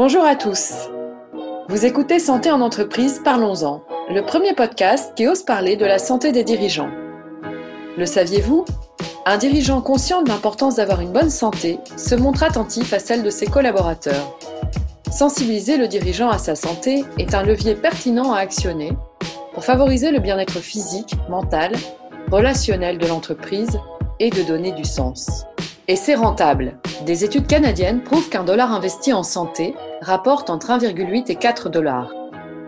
Bonjour à tous. Vous écoutez Santé en entreprise, parlons-en, le premier podcast qui ose parler de la santé des dirigeants. Le saviez-vous? Un dirigeant conscient de l'importance d'avoir une bonne santé se montre attentif à celle de ses collaborateurs. Sensibiliser le dirigeant à sa santé est un levier pertinent à actionner pour favoriser le bien-être physique, mental, relationnel de l'entreprise et de donner du sens. Et c'est rentable. Des études canadiennes prouvent qu'un dollar investi en santé rapporte entre 1,8 et 4 dollars.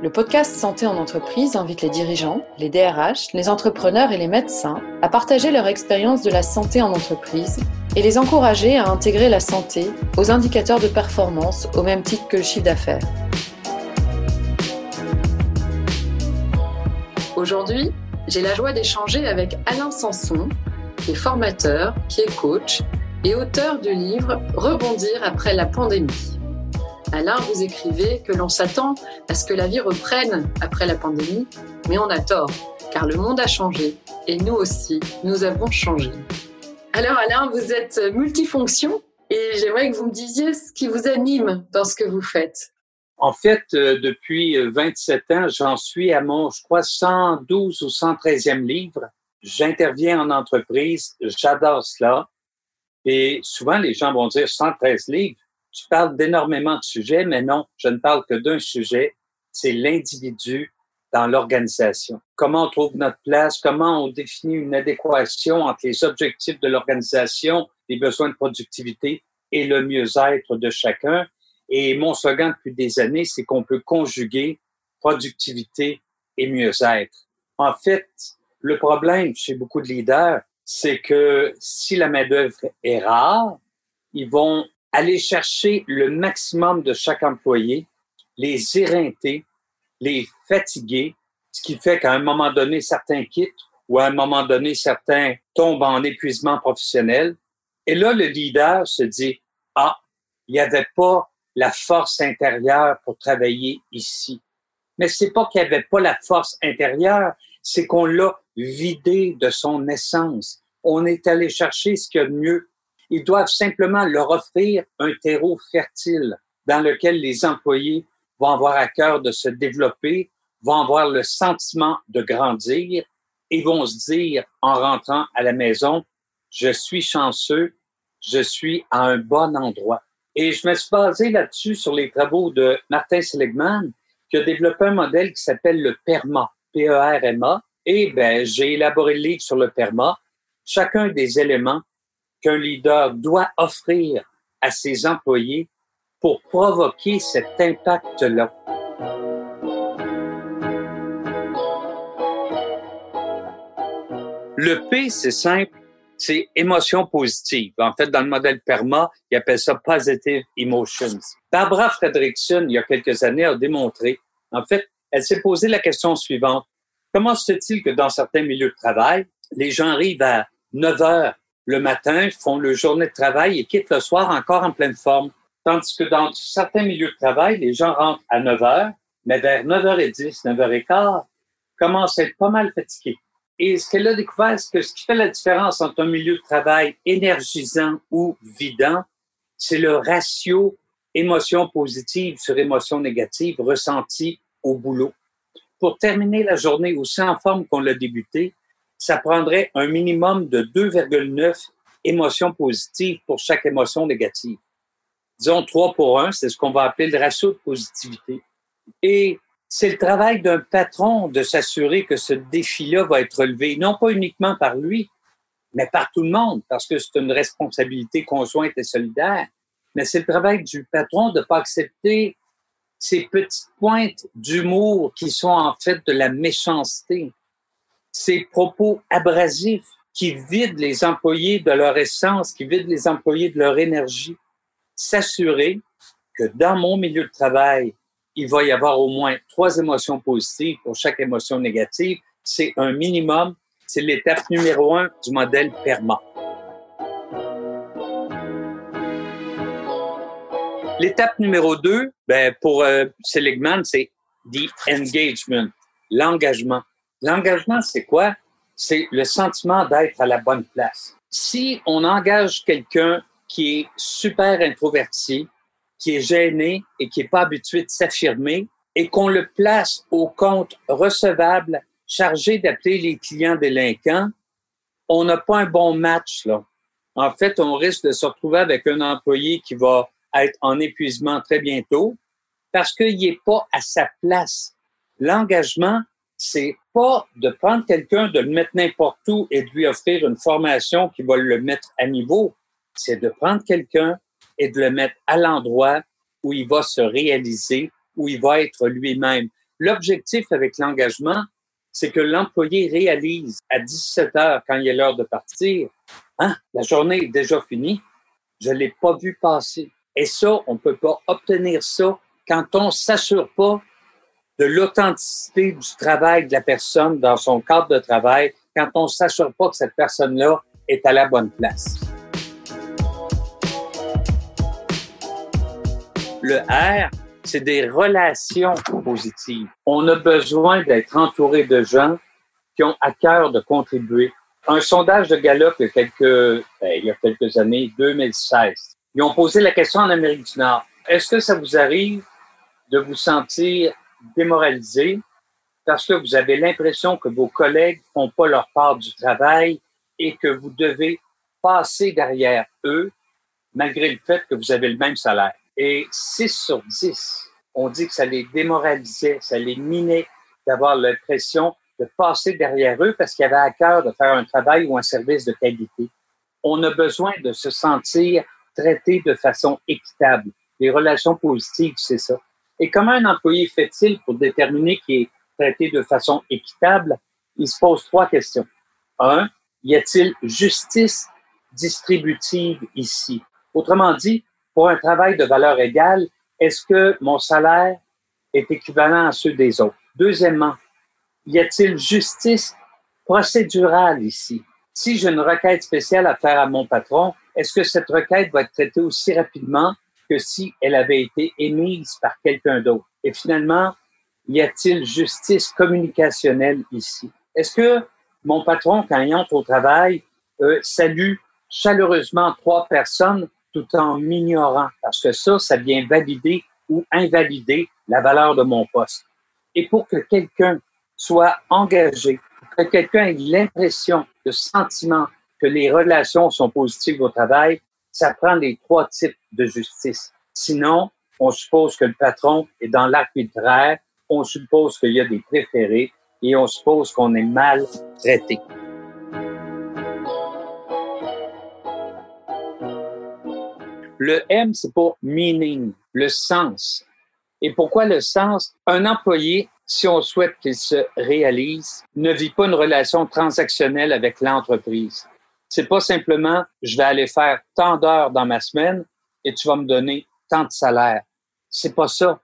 Le podcast Santé en entreprise invite les dirigeants, les DRH, les entrepreneurs et les médecins à partager leur expérience de la santé en entreprise et les encourager à intégrer la santé aux indicateurs de performance au même titre que le chiffre d'affaires. Aujourd'hui, j'ai la joie d'échanger avec Alain Sanson, qui est formateur, qui est coach et auteur du livre Rebondir après la pandémie. Alain, vous écrivez que l'on s'attend à ce que la vie reprenne après la pandémie, mais on a tort, car le monde a changé et nous aussi, nous avons changé. Alors Alain, vous êtes multifonction et j'aimerais que vous me disiez ce qui vous anime dans ce que vous faites. En fait, euh, depuis 27 ans, j'en suis à mon, je crois, 112 ou 113e livre. J'interviens en entreprise, j'adore cela. Et souvent, les gens vont dire 113 livres. Tu parles d'énormément de sujets, mais non, je ne parle que d'un sujet, c'est l'individu dans l'organisation. Comment on trouve notre place, comment on définit une adéquation entre les objectifs de l'organisation, les besoins de productivité et le mieux-être de chacun. Et mon slogan depuis des années, c'est qu'on peut conjuguer productivité et mieux-être. En fait, le problème chez beaucoup de leaders, c'est que si la main-d'œuvre est rare, ils vont aller chercher le maximum de chaque employé, les éreinter, les fatiguer, ce qui fait qu'à un moment donné, certains quittent ou à un moment donné, certains tombent en épuisement professionnel. Et là, le leader se dit, ah, il n'y avait pas la force intérieure pour travailler ici. Mais c'est pas qu'il n'y avait pas la force intérieure, c'est qu'on l'a vidé de son essence. On est allé chercher ce qu'il y a de mieux. Ils doivent simplement leur offrir un terreau fertile dans lequel les employés vont avoir à cœur de se développer, vont avoir le sentiment de grandir et vont se dire en rentrant à la maison, je suis chanceux, je suis à un bon endroit. Et je me suis basé là-dessus sur les travaux de Martin Seligman, qui a développé un modèle qui s'appelle le PERMA, P-E-R-M-A, et ben, j'ai élaboré le livre sur le PERMA, chacun des éléments qu'un leader doit offrir à ses employés pour provoquer cet impact-là. Le P, c'est simple, c'est émotion positive. En fait, dans le modèle PERMA, il appelle ça Positive Emotions. Barbara Fredrickson, il y a quelques années, a démontré, en fait, elle s'est posé la question suivante. Comment se fait-il que dans certains milieux de travail, les gens arrivent à 9 heures le matin, font le journée de travail et quittent le soir encore en pleine forme? Tandis que dans certains milieux de travail, les gens rentrent à 9 heures, mais vers 9h10, 9h15, commencent à être pas mal fatigués. Et ce qu'elle a découvert, c'est que ce qui fait la différence entre un milieu de travail énergisant ou vidant, c'est le ratio émotion positive sur émotion négative ressentie au boulot pour terminer la journée aussi en forme qu'on l'a débuté, ça prendrait un minimum de 2,9 émotions positives pour chaque émotion négative. Disons 3 pour 1, c'est ce qu'on va appeler le ratio de positivité. Et c'est le travail d'un patron de s'assurer que ce défi-là va être relevé, non pas uniquement par lui, mais par tout le monde, parce que c'est une responsabilité conjointe et solidaire. Mais c'est le travail du patron de ne pas accepter ces petites pointes d'humour qui sont en fait de la méchanceté, ces propos abrasifs qui vident les employés de leur essence, qui vident les employés de leur énergie, s'assurer que dans mon milieu de travail, il va y avoir au moins trois émotions positives pour chaque émotion négative. C'est un minimum. C'est l'étape numéro un du modèle PERMA. L'étape numéro deux, ben, pour euh, Seligman, c'est the engagement, l'engagement. L'engagement, c'est quoi? C'est le sentiment d'être à la bonne place. Si on engage quelqu'un qui est super introverti, qui est gêné et qui n'est pas habitué de s'affirmer et qu'on le place au compte recevable chargé d'appeler les clients délinquants, on n'a pas un bon match là. En fait, on risque de se retrouver avec un employé qui va être en épuisement très bientôt parce qu'il n'est pas à sa place. L'engagement, c'est pas de prendre quelqu'un, de le mettre n'importe où et de lui offrir une formation qui va le mettre à niveau. C'est de prendre quelqu'un et de le mettre à l'endroit où il va se réaliser, où il va être lui-même. L'objectif avec l'engagement, c'est que l'employé réalise à 17 heures, quand il est l'heure de partir, hein, la journée est déjà finie, je l'ai pas vu passer. Et ça, on peut pas obtenir ça quand on s'assure pas de l'authenticité du travail de la personne dans son cadre de travail quand on ne s'assure pas que cette personne-là est à la bonne place. Le R, c'est des relations positives. On a besoin d'être entouré de gens qui ont à cœur de contribuer. Un sondage de Gallup il y a quelques, ben, il y a quelques années, 2016, ils ont posé la question en Amérique du Nord. Est-ce que ça vous arrive de vous sentir démoralisé parce que vous avez l'impression que vos collègues font pas leur part du travail et que vous devez passer derrière eux malgré le fait que vous avez le même salaire. Et 6 sur 10, on dit que ça les démoralisait, ça les minait d'avoir l'impression de passer derrière eux parce qu'ils avaient à cœur de faire un travail ou un service de qualité. On a besoin de se sentir traité de façon équitable. Les relations positives, c'est ça. Et comment un employé fait-il pour déterminer qu'il est traité de façon équitable? Il se pose trois questions. Un, y a-t-il justice distributive ici? Autrement dit, pour un travail de valeur égale, est-ce que mon salaire est équivalent à ceux des autres? Deuxièmement, y a-t-il justice procédurale ici? Si j'ai une requête spéciale à faire à mon patron, est-ce que cette requête va être traitée aussi rapidement que si elle avait été émise par quelqu'un d'autre? Et finalement, y a-t-il justice communicationnelle ici? Est-ce que mon patron, quand il entre au travail, euh, salue chaleureusement trois personnes tout en m'ignorant? Parce que ça, ça vient valider ou invalider la valeur de mon poste. Et pour que quelqu'un soit engagé, que quelqu'un ait l'impression, le sentiment que les relations sont positives au travail, ça prend les trois types de justice. Sinon, on suppose que le patron est dans l'arbitraire, on suppose qu'il y a des préférés et on suppose qu'on est mal traité. Le M, c'est pour meaning, le sens. Et pourquoi le sens? Un employé, si on souhaite qu'il se réalise, ne vit pas une relation transactionnelle avec l'entreprise. C'est pas simplement je vais aller faire tant d'heures dans ma semaine et tu vas me donner tant de salaire. C'est pas ça.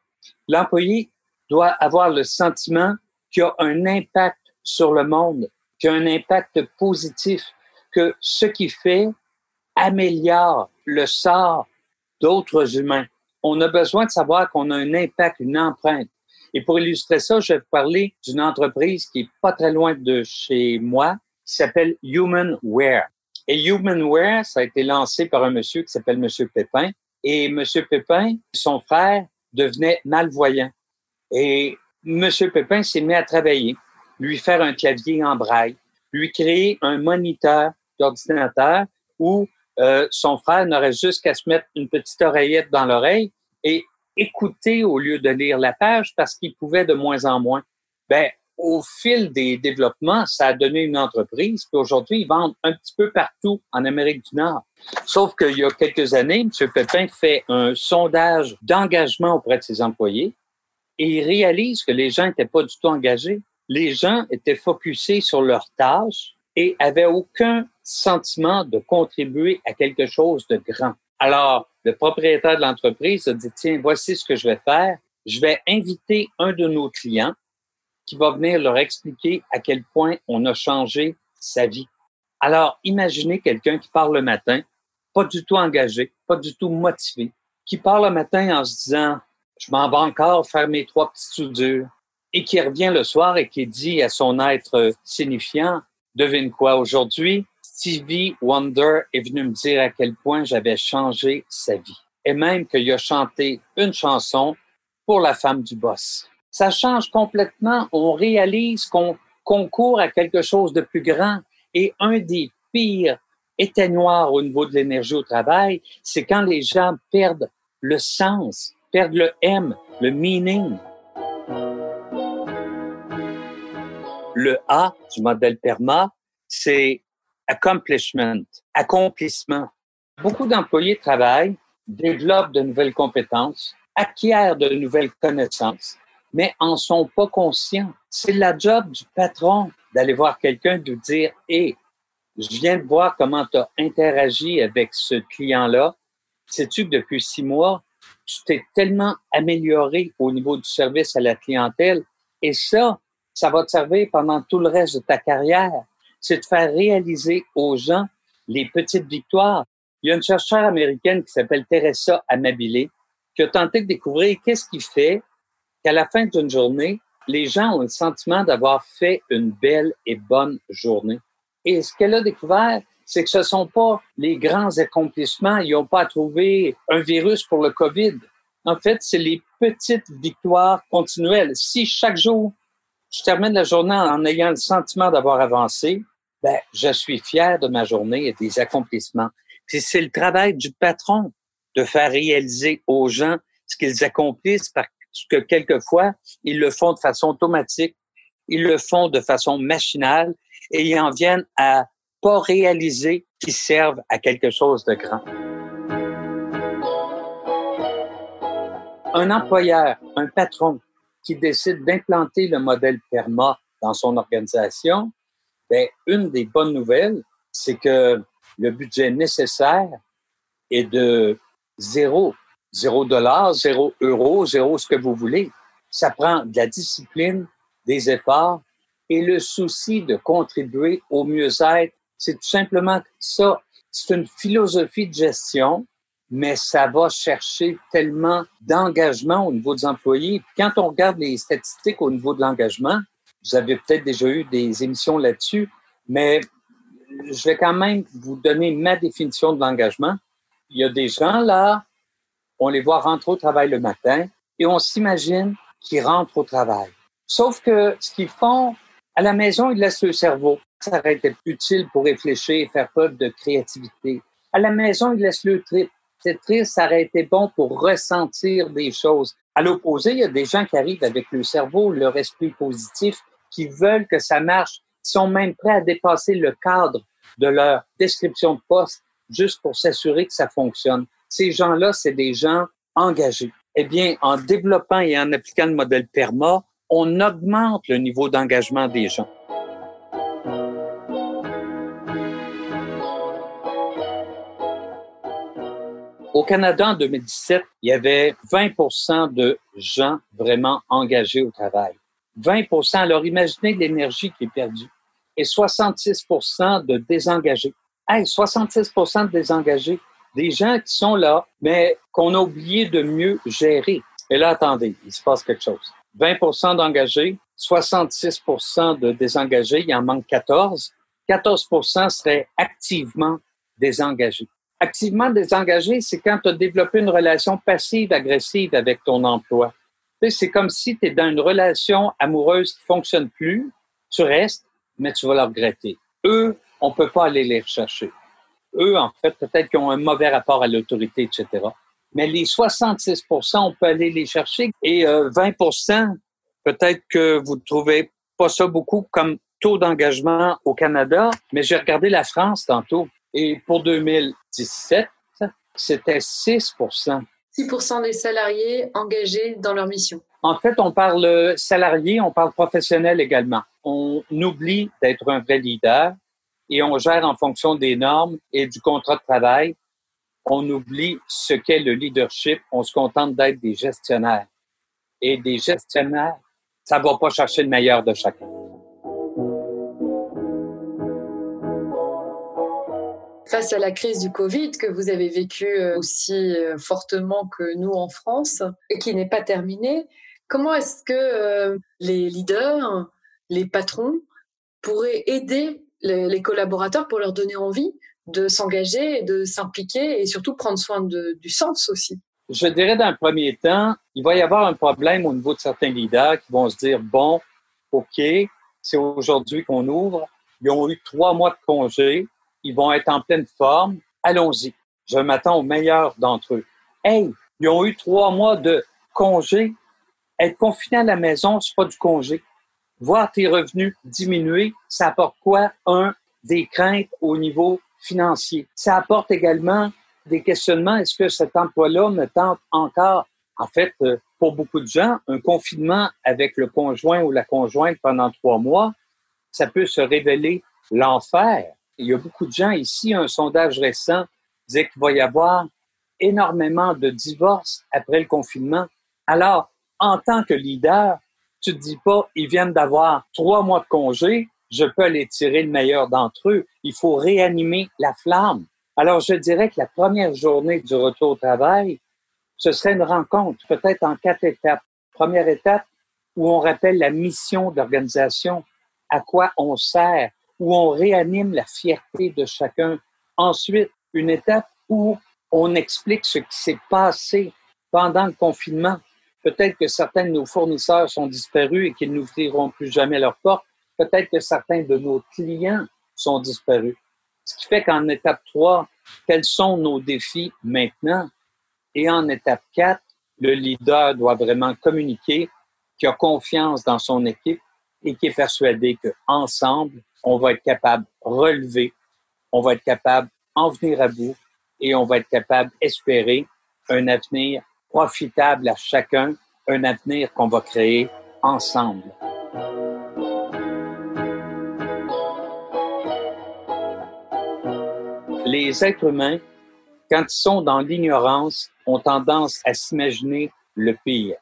L'employé doit avoir le sentiment qu'il a un impact sur le monde, qu'il a un impact positif, que ce qu'il fait améliore le sort d'autres humains. On a besoin de savoir qu'on a un impact, une empreinte. Et pour illustrer ça, je vais vous parler d'une entreprise qui est pas très loin de chez moi, qui s'appelle Humanware. Et Humanware, ça a été lancé par un monsieur qui s'appelle Monsieur Pépin. Et Monsieur Pépin, son frère, devenait malvoyant. Et Monsieur Pépin s'est mis à travailler, lui faire un clavier en braille, lui créer un moniteur d'ordinateur où euh, son frère n'aurait juste qu'à se mettre une petite oreillette dans l'oreille et écouter au lieu de lire la page parce qu'il pouvait de moins en moins. Ben, au fil des développements, ça a donné une entreprise. Puis aujourd'hui, ils vendent un petit peu partout en Amérique du Nord. Sauf qu'il y a quelques années, M. Pépin fait un sondage d'engagement auprès de ses employés et il réalise que les gens n'étaient pas du tout engagés. Les gens étaient focusés sur leurs tâches et avaient aucun sentiment de contribuer à quelque chose de grand. Alors, le propriétaire de l'entreprise a dit, tiens, voici ce que je vais faire. Je vais inviter un de nos clients qui va venir leur expliquer à quel point on a changé sa vie. Alors, imaginez quelqu'un qui parle le matin, pas du tout engagé, pas du tout motivé, qui parle le matin en se disant, je m'en vais encore faire mes trois petites soudures, et qui revient le soir et qui dit à son être signifiant, devine quoi, aujourd'hui, Stevie Wonder est venu me dire à quel point j'avais changé sa vie. et même qu'il a chanté une chanson pour la femme du boss. Ça change complètement. On réalise qu'on concourt à quelque chose de plus grand. Et un des pires éteignoirs au niveau de l'énergie au travail, c'est quand les gens perdent le sens, perdent le M, le meaning. Le A du modèle PERMA, c'est accomplishment, accomplissement. Beaucoup d'employés travaillent, développent de nouvelles compétences, acquièrent de nouvelles connaissances, mais en sont pas conscients. C'est la job du patron d'aller voir quelqu'un, de dire, hé, je viens de voir comment tu as interagi avec ce client-là. Sais-tu que depuis six mois, tu t'es tellement amélioré au niveau du service à la clientèle? Et ça, ça va te servir pendant tout le reste de ta carrière. C'est de faire réaliser aux gens les petites victoires. Il y a une chercheure américaine qui s'appelle Teresa Amabile qui a tenté de découvrir qu'est-ce qui fait qu'à la fin d'une journée, les gens ont le sentiment d'avoir fait une belle et bonne journée. Et ce qu'elle a découvert, c'est que ce ne sont pas les grands accomplissements. Ils n'ont pas trouvé un virus pour le COVID. En fait, c'est les petites victoires continuelles. Si chaque jour, je termine la journée en ayant le sentiment d'avoir avancé, ben, je suis fier de ma journée et des accomplissements. Puis c'est le travail du patron de faire réaliser aux gens ce qu'ils accomplissent parce que quelquefois, ils le font de façon automatique, ils le font de façon machinale et ils en viennent à pas réaliser qu'ils servent à quelque chose de grand. Un employeur, un patron qui décide d'implanter le modèle PERMA dans son organisation, ben, une des bonnes nouvelles, c'est que le budget nécessaire est de zéro. Zéro dollar, zéro euro, zéro ce que vous voulez. Ça prend de la discipline, des efforts et le souci de contribuer au mieux-être. C'est tout simplement ça. C'est une philosophie de gestion, mais ça va chercher tellement d'engagement au niveau des employés. quand on regarde les statistiques au niveau de l'engagement, vous avez peut-être déjà eu des émissions là-dessus, mais je vais quand même vous donner ma définition de l'engagement. Il y a des gens là, on les voit rentrer au travail le matin et on s'imagine qu'ils rentrent au travail. Sauf que ce qu'ils font, à la maison, ils laissent le cerveau. Ça aurait été utile pour réfléchir et faire preuve de créativité. À la maison, ils laissent le trip. Cette triste, ça aurait été bon pour ressentir des choses. À l'opposé, il y a des gens qui arrivent avec le cerveau, leur esprit positif, qui veulent que ça marche, qui sont même prêts à dépasser le cadre de leur description de poste juste pour s'assurer que ça fonctionne. Ces gens-là, c'est des gens engagés. Eh bien, en développant et en appliquant le modèle PERMA, on augmente le niveau d'engagement des gens. Au Canada, en 2017, il y avait 20% de gens vraiment engagés au travail. 20% Alors imaginez l'énergie qui est perdue. Et 66% de désengagés. Hey, 66 de désengagés. Des gens qui sont là, mais qu'on a oublié de mieux gérer. Et là, attendez, il se passe quelque chose. 20% d'engagés, 66% de désengagés, il en manque 14. 14% seraient activement désengagés. Activement désengagé, c'est quand tu as développé une relation passive-agressive avec ton emploi. C'est comme si tu es dans une relation amoureuse qui fonctionne plus, tu restes, mais tu vas la regretter. Eux, on peut pas aller les rechercher. Eux, en fait, peut-être qu'ils ont un mauvais rapport à l'autorité, etc. Mais les 66% on peut aller les chercher. Et 20% euh, peut-être que vous ne trouvez pas ça beaucoup comme taux d'engagement au Canada, mais j'ai regardé la France tantôt. Et pour 2017, c'était 6 6 des salariés engagés dans leur mission. En fait, on parle salarié, on parle professionnel également. On oublie d'être un vrai leader et on gère en fonction des normes et du contrat de travail on oublie ce qu'est le leadership, on se contente d'être des gestionnaires. Et des gestionnaires, ça va pas chercher le meilleur de chacun. Face à la crise du Covid que vous avez vécue euh, aussi euh, fortement que nous en France et qui n'est pas terminée, comment est-ce que euh, les leaders, les patrons pourraient aider les collaborateurs pour leur donner envie de s'engager, de s'impliquer et surtout prendre soin du sens aussi. Je dirais d'un premier temps, il va y avoir un problème au niveau de certains leaders qui vont se dire, bon, OK, c'est aujourd'hui qu'on ouvre, ils ont eu trois mois de congé, ils vont être en pleine forme, allons-y. Je m'attends au meilleur d'entre eux. Hey, ils ont eu trois mois de congé. Être confiné à la maison, c'est pas du congé. Voir tes revenus diminuer, ça apporte quoi? Un, des craintes au niveau financier. Ça apporte également des questionnements. Est-ce que cet emploi-là me tente encore? En fait, euh, pour beaucoup de gens, un confinement avec le conjoint ou la conjointe pendant trois mois, ça peut se révéler l'enfer. Il y a beaucoup de gens ici, un sondage récent disait qu'il va y avoir énormément de divorces après le confinement. Alors, en tant que leader, tu te dis pas, ils viennent d'avoir trois mois de congé, je peux aller tirer le meilleur d'entre eux. Il faut réanimer la flamme. Alors, je dirais que la première journée du retour au travail, ce serait une rencontre, peut-être en quatre étapes. Première étape, où on rappelle la mission d'organisation, à quoi on sert, où on réanime la fierté de chacun. Ensuite, une étape où on explique ce qui s'est passé pendant le confinement. Peut-être que certains de nos fournisseurs sont disparus et qu'ils n'ouvriront plus jamais leurs portes. Peut-être que certains de nos clients sont disparus. Ce qui fait qu'en étape 3, quels sont nos défis maintenant? Et en étape 4, le leader doit vraiment communiquer, qui a confiance dans son équipe et qui est persuadé qu'ensemble, on va être capable de relever, on va être capable d'en venir à bout et on va être capable d'espérer un avenir profitable à chacun, un avenir qu'on va créer ensemble. Les êtres humains, quand ils sont dans l'ignorance, ont tendance à s'imaginer le pire.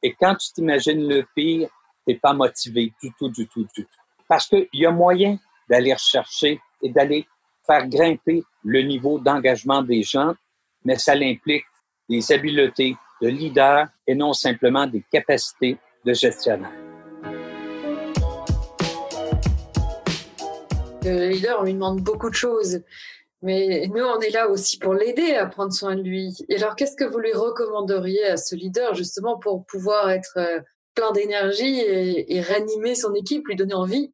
Et quand tu t'imagines le pire, tu n'es pas motivé du tout, du tout, du tout. Parce qu'il y a moyen d'aller rechercher et d'aller faire grimper le niveau d'engagement des gens, mais ça implique des habiletés de leader et non simplement des capacités de gestionnaire. Le leader, on lui demande beaucoup de choses, mais nous, on est là aussi pour l'aider à prendre soin de lui. Et alors, qu'est-ce que vous lui recommanderiez à ce leader, justement, pour pouvoir être euh, plein d'énergie et, et réanimer son équipe, lui donner envie?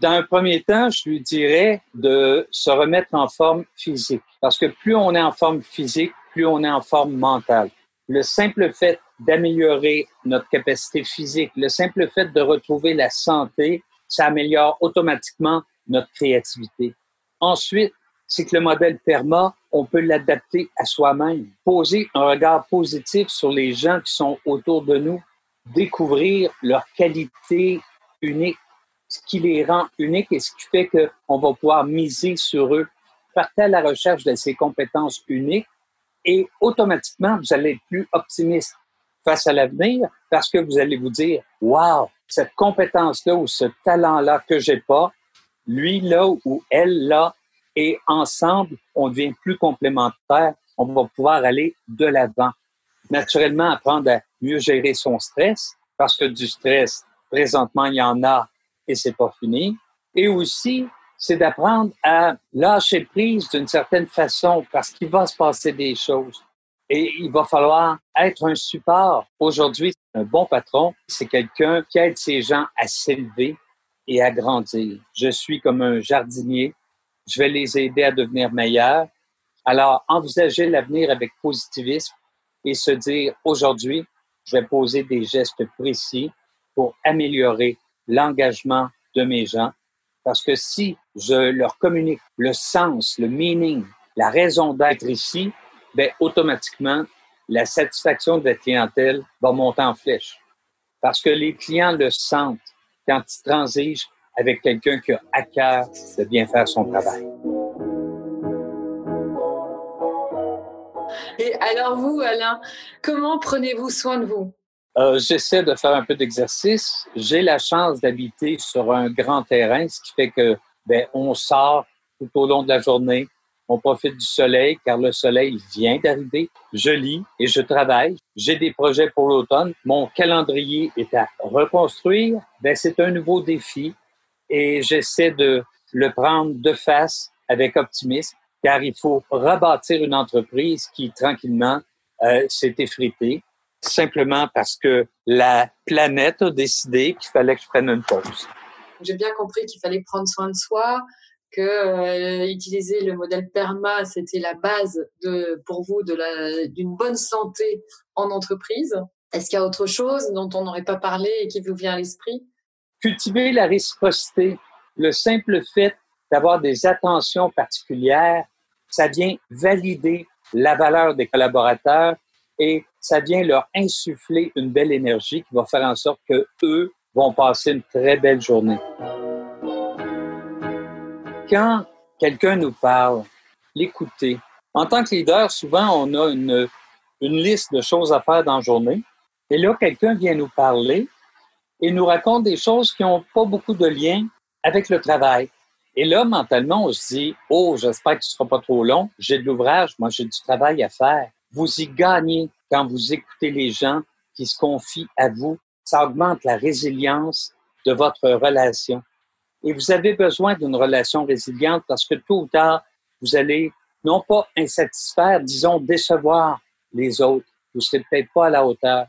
Dans un premier temps, je lui dirais de se remettre en forme physique. Parce que plus on est en forme physique, plus on est en forme mentale. Le simple fait d'améliorer notre capacité physique, le simple fait de retrouver la santé, ça améliore automatiquement notre créativité. Ensuite, c'est que le modèle PERMA, on peut l'adapter à soi-même. Poser un regard positif sur les gens qui sont autour de nous, découvrir leurs qualités uniques, ce qui les rend uniques et ce qui fait qu'on va pouvoir miser sur eux. Partez à la recherche de ces compétences uniques et automatiquement, vous allez être plus optimiste face à l'avenir parce que vous allez vous dire, wow, cette compétence-là ou ce talent-là que j'ai pas, lui là ou elle là, et ensemble, on devient plus complémentaires. On va pouvoir aller de l'avant. Naturellement, apprendre à mieux gérer son stress parce que du stress, présentement, il y en a et c'est pas fini. Et aussi, c'est d'apprendre à lâcher prise d'une certaine façon parce qu'il va se passer des choses. Et il va falloir être un support. Aujourd'hui, un bon patron, c'est quelqu'un qui aide ses gens à s'élever et à grandir. Je suis comme un jardinier. Je vais les aider à devenir meilleurs. Alors, envisager l'avenir avec positivisme et se dire, aujourd'hui, je vais poser des gestes précis pour améliorer l'engagement de mes gens. Parce que si je leur communique le sens, le meaning, la raison d'être ici, ben, automatiquement, la satisfaction de la clientèle va monter en flèche. Parce que les clients le sentent quand ils transigent avec quelqu'un qui a à cœur de bien faire son travail. Et alors vous, Alain, comment prenez-vous soin de vous? Euh, j'essaie de faire un peu d'exercice. J'ai la chance d'habiter sur un grand terrain, ce qui fait que ben, on sort tout au long de la journée. On profite du soleil car le soleil vient d'arriver. Je lis et je travaille. J'ai des projets pour l'automne. Mon calendrier est à reconstruire. Ben, c'est un nouveau défi et j'essaie de le prendre de face avec optimisme car il faut rebâtir une entreprise qui, tranquillement, euh, s'est effritée, simplement parce que la planète a décidé qu'il fallait que je prenne une pause. J'ai bien compris qu'il fallait prendre soin de soi, que euh, utiliser le modèle PERMA, c'était la base pour vous d'une bonne santé en entreprise. Est-ce qu'il y a autre chose dont on n'aurait pas parlé et qui vous vient à l'esprit? Cultiver la réciprocité, le simple fait d'avoir des attentions particulières, ça vient valider la valeur des collaborateurs et ça vient leur insuffler une belle énergie qui va faire en sorte que eux vont passer une très belle journée. Quand quelqu'un nous parle, l'écouter. En tant que leader, souvent, on a une, une liste de choses à faire dans la journée. Et là, quelqu'un vient nous parler et nous raconte des choses qui n'ont pas beaucoup de lien avec le travail. Et là, mentalement, on se dit, oh, j'espère que ce sera pas trop long. J'ai de l'ouvrage, moi, j'ai du travail à faire. Vous y gagnez quand vous écoutez les gens qui se confient à vous. Ça augmente la résilience de votre relation. Et vous avez besoin d'une relation résiliente parce que tôt ou tard, vous allez non pas insatisfaire, disons décevoir les autres. Vous ne serez peut-être pas à la hauteur.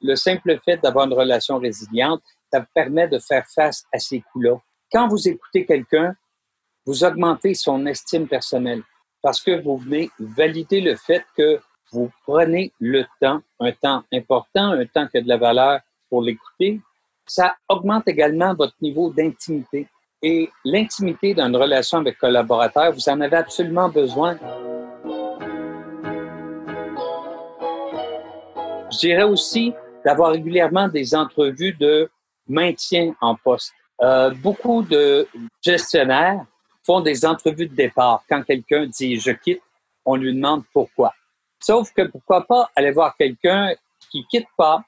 Le simple fait d'avoir une relation résiliente, ça vous permet de faire face à ces coups-là. Quand vous écoutez quelqu'un, vous augmentez son estime personnelle parce que vous venez valider le fait que vous prenez le temps, un temps important, un temps qui a de la valeur pour l'écouter. Ça augmente également votre niveau d'intimité. Et l'intimité dans une relation avec collaborateur, vous en avez absolument besoin. Je dirais aussi d'avoir régulièrement des entrevues de maintien en poste. Euh, beaucoup de gestionnaires font des entrevues de départ. Quand quelqu'un dit je quitte, on lui demande pourquoi. Sauf que pourquoi pas aller voir quelqu'un qui quitte pas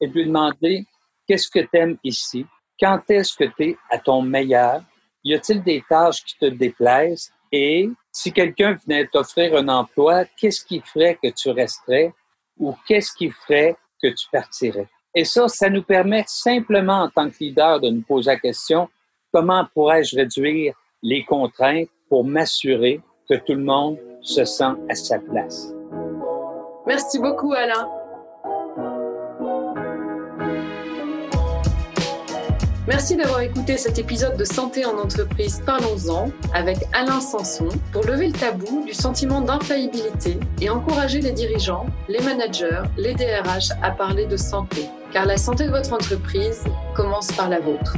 et lui demander qu'est-ce que tu aimes ici? Quand est-ce que tu es à ton meilleur? Y a-t-il des tâches qui te déplaisent? Et si quelqu'un venait t'offrir un emploi, qu'est-ce qui ferait que tu resterais ou qu'est-ce qui ferait que tu partirais? Et ça, ça nous permet simplement en tant que leader de nous poser la question, comment pourrais-je réduire les contraintes pour m'assurer que tout le monde se sent à sa place? Merci beaucoup, Alain. Merci d'avoir écouté cet épisode de Santé en entreprise Parlons-en avec Alain Sanson pour lever le tabou du sentiment d'infaillibilité et encourager les dirigeants, les managers, les DRH à parler de santé. Car la santé de votre entreprise commence par la vôtre.